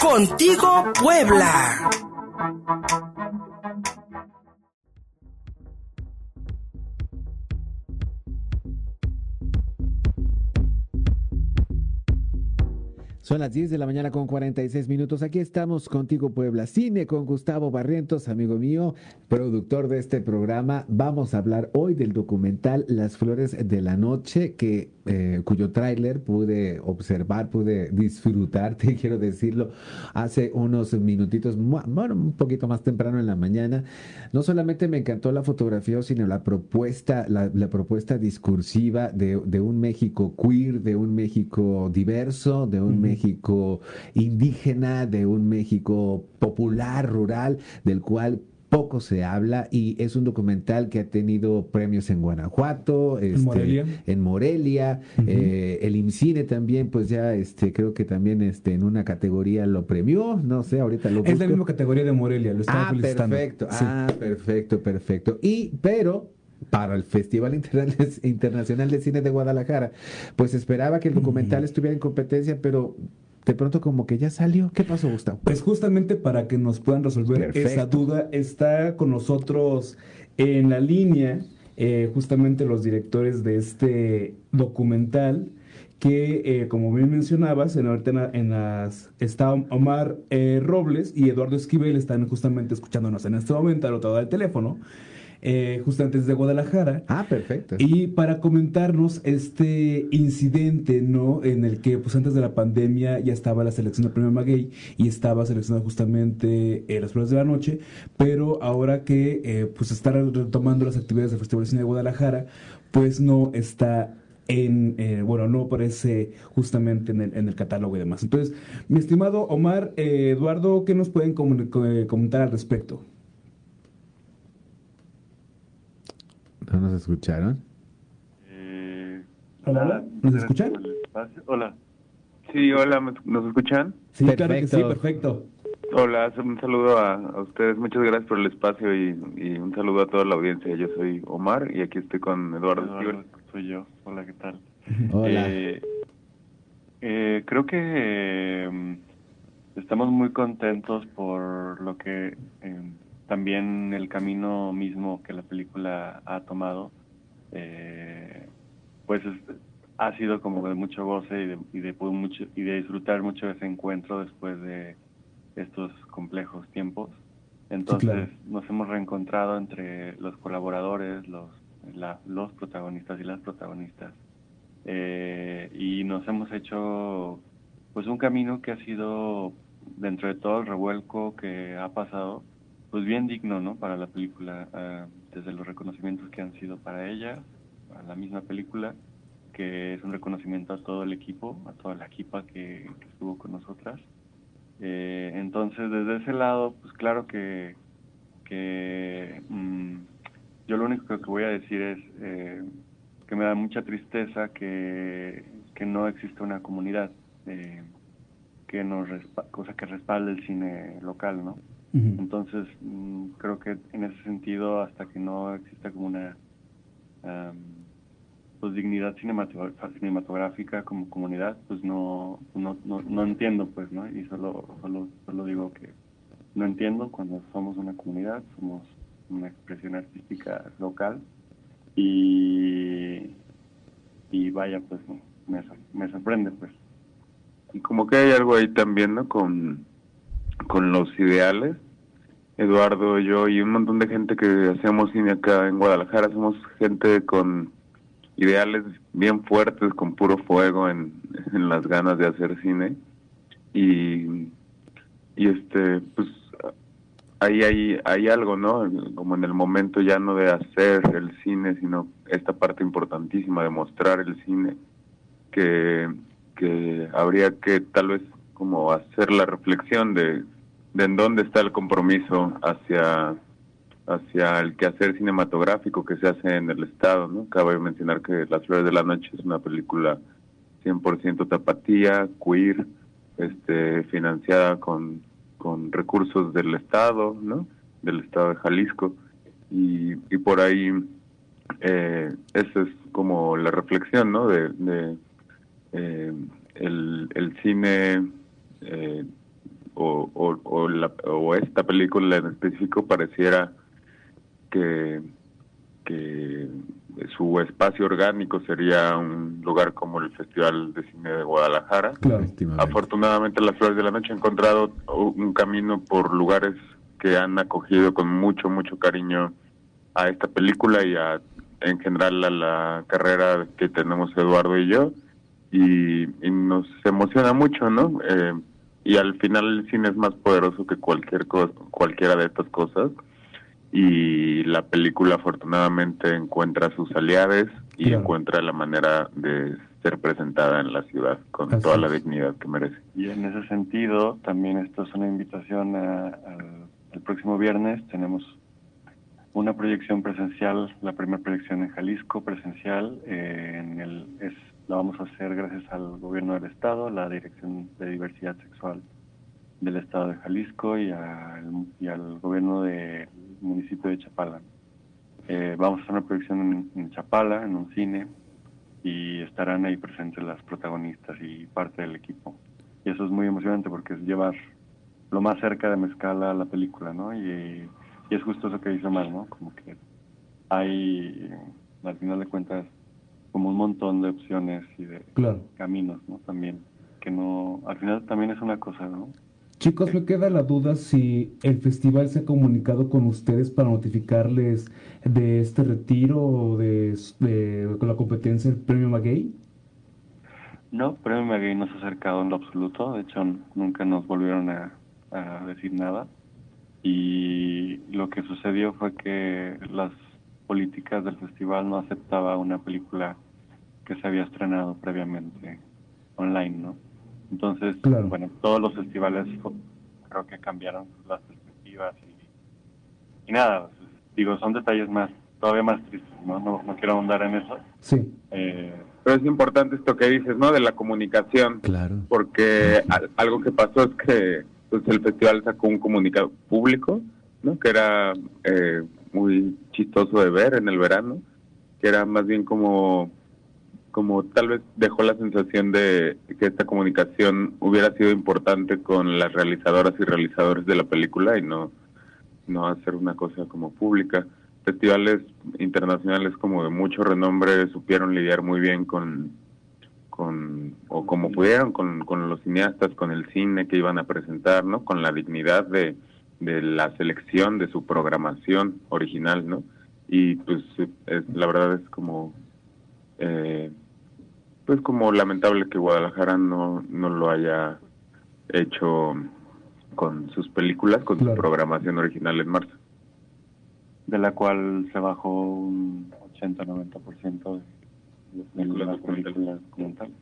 Contigo Puebla. Son las 10 de la mañana con 46 minutos. Aquí estamos contigo, Puebla Cine, con Gustavo Barrientos, amigo mío, productor de este programa. Vamos a hablar hoy del documental Las Flores de la Noche, que, eh, cuyo tráiler pude observar, pude disfrutar, te quiero decirlo, hace unos minutitos, bueno, un poquito más temprano en la mañana. No solamente me encantó la fotografía, sino la propuesta, la, propuesta discursiva de, de, un México queer, de un México diverso, de un México México indígena, de un México popular, rural, del cual poco se habla y es un documental que ha tenido premios en Guanajuato, este, en Morelia, en Morelia uh -huh. eh, el IMCINE también, pues ya este creo que también este en una categoría lo premió, no sé, ahorita lo busco. Es la misma categoría de Morelia, lo estaba ah, felicitando. Perfecto, sí. ah, perfecto, perfecto. Y pero para el Festival Internacional de Cine de Guadalajara, pues esperaba que el documental estuviera en competencia, pero de pronto como que ya salió. ¿Qué pasó, Gustavo? Pues justamente para que nos puedan resolver Perfecto. esa duda, está con nosotros en la línea eh, justamente los directores de este documental que, eh, como bien mencionabas, en, en, en las, está Omar eh, Robles y Eduardo Esquivel están justamente escuchándonos en este momento al otro lado del teléfono eh, justamente desde Guadalajara. Ah, perfecto. Y para comentarnos este incidente, ¿no? En el que, pues antes de la pandemia ya estaba la selección del premio Maguey y estaba seleccionada justamente eh, las pruebas de la noche, pero ahora que, eh, pues, están retomando las actividades del Festival de Cine de Guadalajara, pues no está en, eh, bueno, no aparece justamente en el, en el, catálogo y demás. Entonces, mi estimado Omar, eh, Eduardo, ¿qué nos pueden comentar al respecto? ¿No nos escucharon? Eh, hola, ¿nos escuchan? Hola. Sí, hola, ¿nos escuchan? Sí, perfecto. claro que sí, perfecto. Hola, un saludo a, a, ustedes, muchas gracias por el espacio y, y, un saludo a toda la audiencia. Yo soy Omar y aquí estoy con Eduardo. Eduardo soy yo, hola, ¿qué tal? Hola. Eh, eh, creo que eh, estamos muy contentos por lo que también el camino mismo que la película ha tomado, eh, pues es, ha sido como de mucho goce y de, y de, mucho, y de disfrutar mucho de ese encuentro después de estos complejos tiempos. Entonces sí, claro. nos hemos reencontrado entre los colaboradores, los, la, los protagonistas y las protagonistas. Eh, y nos hemos hecho pues un camino que ha sido dentro de todo el revuelco que ha pasado, pues bien digno, ¿no? Para la película, uh, desde los reconocimientos que han sido para ella, a la misma película, que es un reconocimiento a todo el equipo, a toda la equipa que, estuvo con nosotras. Eh, entonces, desde ese lado, pues claro que, que mmm, yo lo único que voy a decir es eh, que me da mucha tristeza que, que no existe una comunidad eh, que nos cosa que respalde el cine local, ¿no? Uh -huh. Entonces, mmm, creo que en ese sentido, hasta que no exista como una um, pues dignidad cinematográfica como comunidad, pues no, no, no, no, entiendo, pues, ¿no? Y solo, solo, solo digo que no entiendo cuando somos una comunidad, somos una expresión artística local y, y vaya, pues, me, me sorprende, pues. Y como que hay algo ahí también, ¿no? Con, con los ideales. Eduardo, yo y un montón de gente que hacemos cine acá en Guadalajara, somos gente con ideales bien fuertes, con puro fuego en, en las ganas de hacer cine. Y, y este, pues ahí hay, hay algo, ¿no? Como en el momento ya no de hacer el cine, sino esta parte importantísima de mostrar el cine, que, que habría que tal vez como hacer la reflexión de, de en dónde está el compromiso hacia hacia el quehacer cinematográfico que se hace en el Estado, ¿no? Cabe mencionar que Las Flores de la Noche es una película 100% tapatía, queer, este, financiada con, con recursos del Estado, ¿no? Del Estado de Jalisco. Y, y por ahí, eh, esa es como la reflexión, ¿no? De, de eh, el, el cine eh, o, o, o, la, o esta película en específico pareciera que, que su espacio orgánico sería un lugar como el Festival de Cine de Guadalajara. Claro. Afortunadamente Las Flores de la Noche ha encontrado un camino por lugares que han acogido con mucho, mucho cariño a esta película y a, en general a la carrera que tenemos Eduardo y yo. Y, y nos emociona mucho, ¿no? Eh, y al final el cine es más poderoso que cualquier cosa, cualquiera de estas cosas y la película afortunadamente encuentra sus aliados y Claro. encuentra la manera de ser presentada en la ciudad con Así toda la dignidad que merece. Y en ese sentido, también esto es una invitación a- al próximo viernes. Tenemos una proyección presencial, la primera proyección en Jalisco presencial. eh, en el, es, la vamos a hacer gracias al gobierno del estado, la Dirección de Diversidad Sexual del estado de Jalisco y al, gobierno del municipio de Chapala. Eh, vamos a hacer una proyección en, Chapala, en un cine, y estarán ahí presentes las protagonistas y parte del equipo. Y eso es muy emocionante porque es llevar lo más cerca de Mezcala a la película, ¿no? Y, y es justo eso que dice Omar, ¿no? Como que hay, al final de cuentas, como un montón de opciones y de Claro. caminos, ¿no? También, que no, al final también es una cosa, ¿no? Chicos, me queda la duda si el festival se ha comunicado con ustedes para notificarles de este retiro o de, de- con la competencia del premio Maguey. No, Premio Maguey no se ha acercado en lo absoluto. De hecho, nunca nos volvieron a, a decir nada. Y lo que sucedió fue que las políticas del festival no aceptaba una película que se había estrenado previamente online, ¿no? Entonces, Claro. bueno, todos los festivales creo que cambiaron las perspectivas y, y nada, pues, digo, son detalles más, todavía más tristes, ¿no? No, no quiero ahondar en eso. Sí, Eh, Pero es importante esto que dices, ¿no? De la comunicación, Claro. porque al- algo que pasó es que pues, el festival sacó un comunicado público, ¿no? Que era eh, muy chistoso de ver en el verano, que era más bien como como tal vez dejó la sensación de que esta comunicación hubiera sido importante con las realizadoras y realizadores de la película y no no hacer una cosa como pública. Festivales internacionales como de mucho renombre supieron lidiar muy bien con con o como pudieron con, con los cineastas, con el cine que iban a presentar, ¿no? Con la dignidad de, de la selección de su programación original, ¿no? Y pues es, la verdad es como eh, pues como lamentable que Guadalajara no, no lo haya hecho con sus películas, con Claro. su programación original en marzo. de la cual se bajó un 80-90% de, de las películas documentales.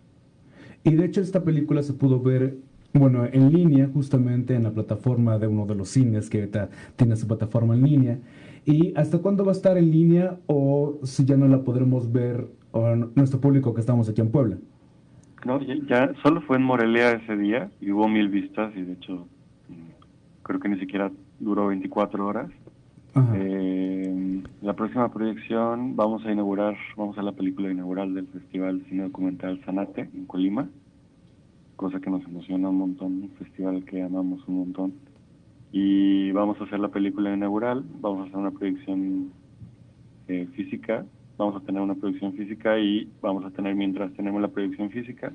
y de hecho esta película se pudo ver, bueno, en línea, justamente en la plataforma de uno de los cines que ahorita tiene su plataforma en línea. ¿Y hasta cuándo va a estar en línea o si ya no la podremos ver o nuestro público que estamos aquí en Puebla? No, ya, ya solo fue en Morelia ese día y hubo mil vistas y de hecho mm, creo que ni siquiera duró 24 horas. Eh, la próxima proyección vamos a inaugurar, vamos a la película inaugural del Festival Cine Documental Sanate en Colima, cosa que nos emociona un montón, un festival que amamos un montón. Y vamos a hacer la película inaugural, vamos a hacer una proyección eh, física, vamos a tener una proyección física y vamos a tener, mientras tenemos la proyección física,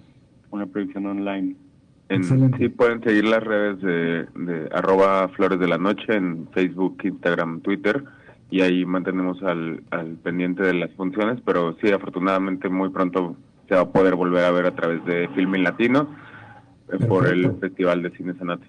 una proyección online. En, Excelente. sí pueden seguir las redes de, de arroba flores de la noche en Facebook, Instagram, Twitter y ahí mantenemos al, al pendiente de las funciones, pero sí, afortunadamente muy pronto se va a poder volver a ver a través de Filming Latino eh, por el. Festival de Cine Sanate.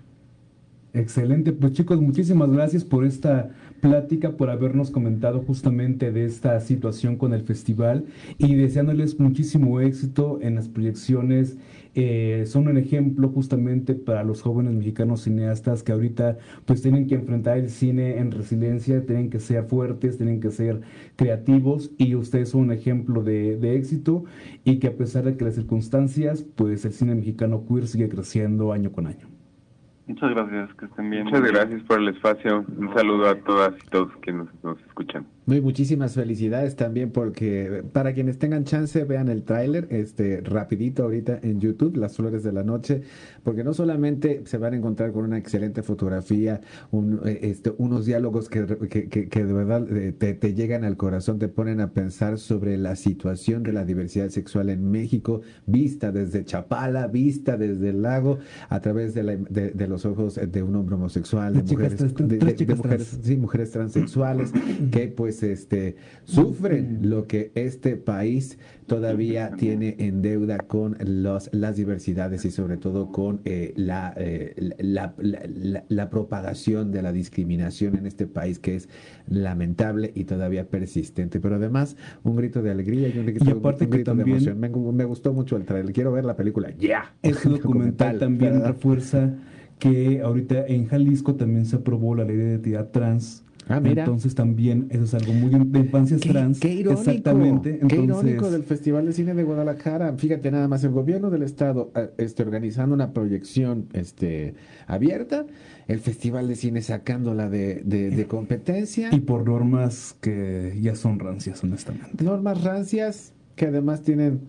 Excelente, pues chicos, muchísimas gracias por esta plática, por habernos comentado justamente de esta situación con el festival y deseándoles muchísimo éxito en las proyecciones. Eh, son un ejemplo justamente para los jóvenes mexicanos cineastas que ahorita pues tienen que enfrentar el cine en resiliencia, tienen que ser fuertes, tienen que ser creativos y ustedes son un ejemplo de, de éxito y que a pesar de que las circunstancias, pues el cine mexicano queer sigue creciendo año con año. Muchas gracias, que estén bien. Muchas gracias por el espacio. Un saludo a todas y todos quienes nos escuchan. Muy muchísimas felicidades también porque para quienes tengan chance vean el tráiler este rapidito ahorita en YouTube Las Flores de la Noche porque no solamente se van a encontrar con una excelente fotografía eh, este, unos diálogos que, que, de verdad eh, te, te, llegan al corazón te ponen a pensar sobre la situación de la diversidad sexual en México vista desde Chapala vista desde el lago a través de, la, de, los ojos de un hombre homosexual de, mujeres, de, mujeres, sí, mujeres transexuales que pues pues, este, sufren lo que este país todavía tiene en deuda con los, las diversidades y sobre todo con eh, eh, la, la, propagación de la discriminación en este país que es lamentable y todavía persistente. Pero además, un grito de alegría y un grito, de emoción. Me, gustó mucho el trailer. Quiero ver la película ya. Este documental, también refuerza que ahorita en Jalisco también se aprobó la ley de identidad trans Ah, mira. Entonces también eso es algo muy de infancias trans. Qué irónico. Exactamente. qué irónico del Festival de Cine de Guadalajara. Fíjate nada más, el gobierno del estado eh, este, organizando una proyección este, abierta, el Festival de Cine sacándola de, de, de competencia. Y por normas que ya son rancias, honestamente. Normas rancias que además tienen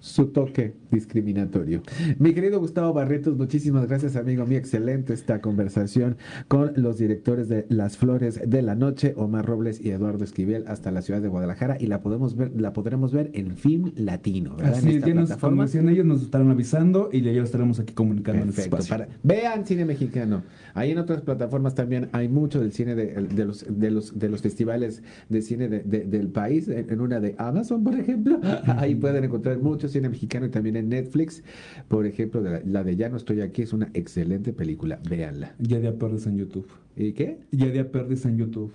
su toque discriminatorio. Mi querido Gustavo Barretos, muchísimas gracias, amigo mío. Excelente esta conversación con los directores de Las Flores de la Noche, Omar Robles y Eduardo Esquivel, hasta la ciudad de Guadalajara, y la podemos ver, la podremos ver en Film Latino. ¿verdad? Así es, ellos nos estarán avisando y ya estaremos aquí comunicando Perfecto, en Para, vean cine mexicano. Ahí en otras plataformas también hay mucho del cine de, de los, de los de los festivales de cine de, del país. En, una de Amazon, por ejemplo, ahí pueden encontrar mucho cine mexicano y también en Netflix. Por ejemplo, la, de Ya no estoy aquí es una excelente película. Véanla. Ya de perdes en YouTube. ¿Y qué? Ya de perdes en YouTube.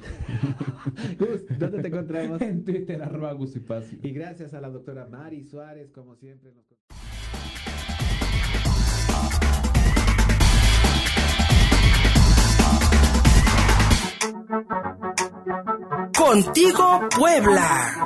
¿dónde te encontramos? en Twitter, arroba y, y gracias a la doctora Mari Suárez, como siempre. Nos... Contigo Puebla.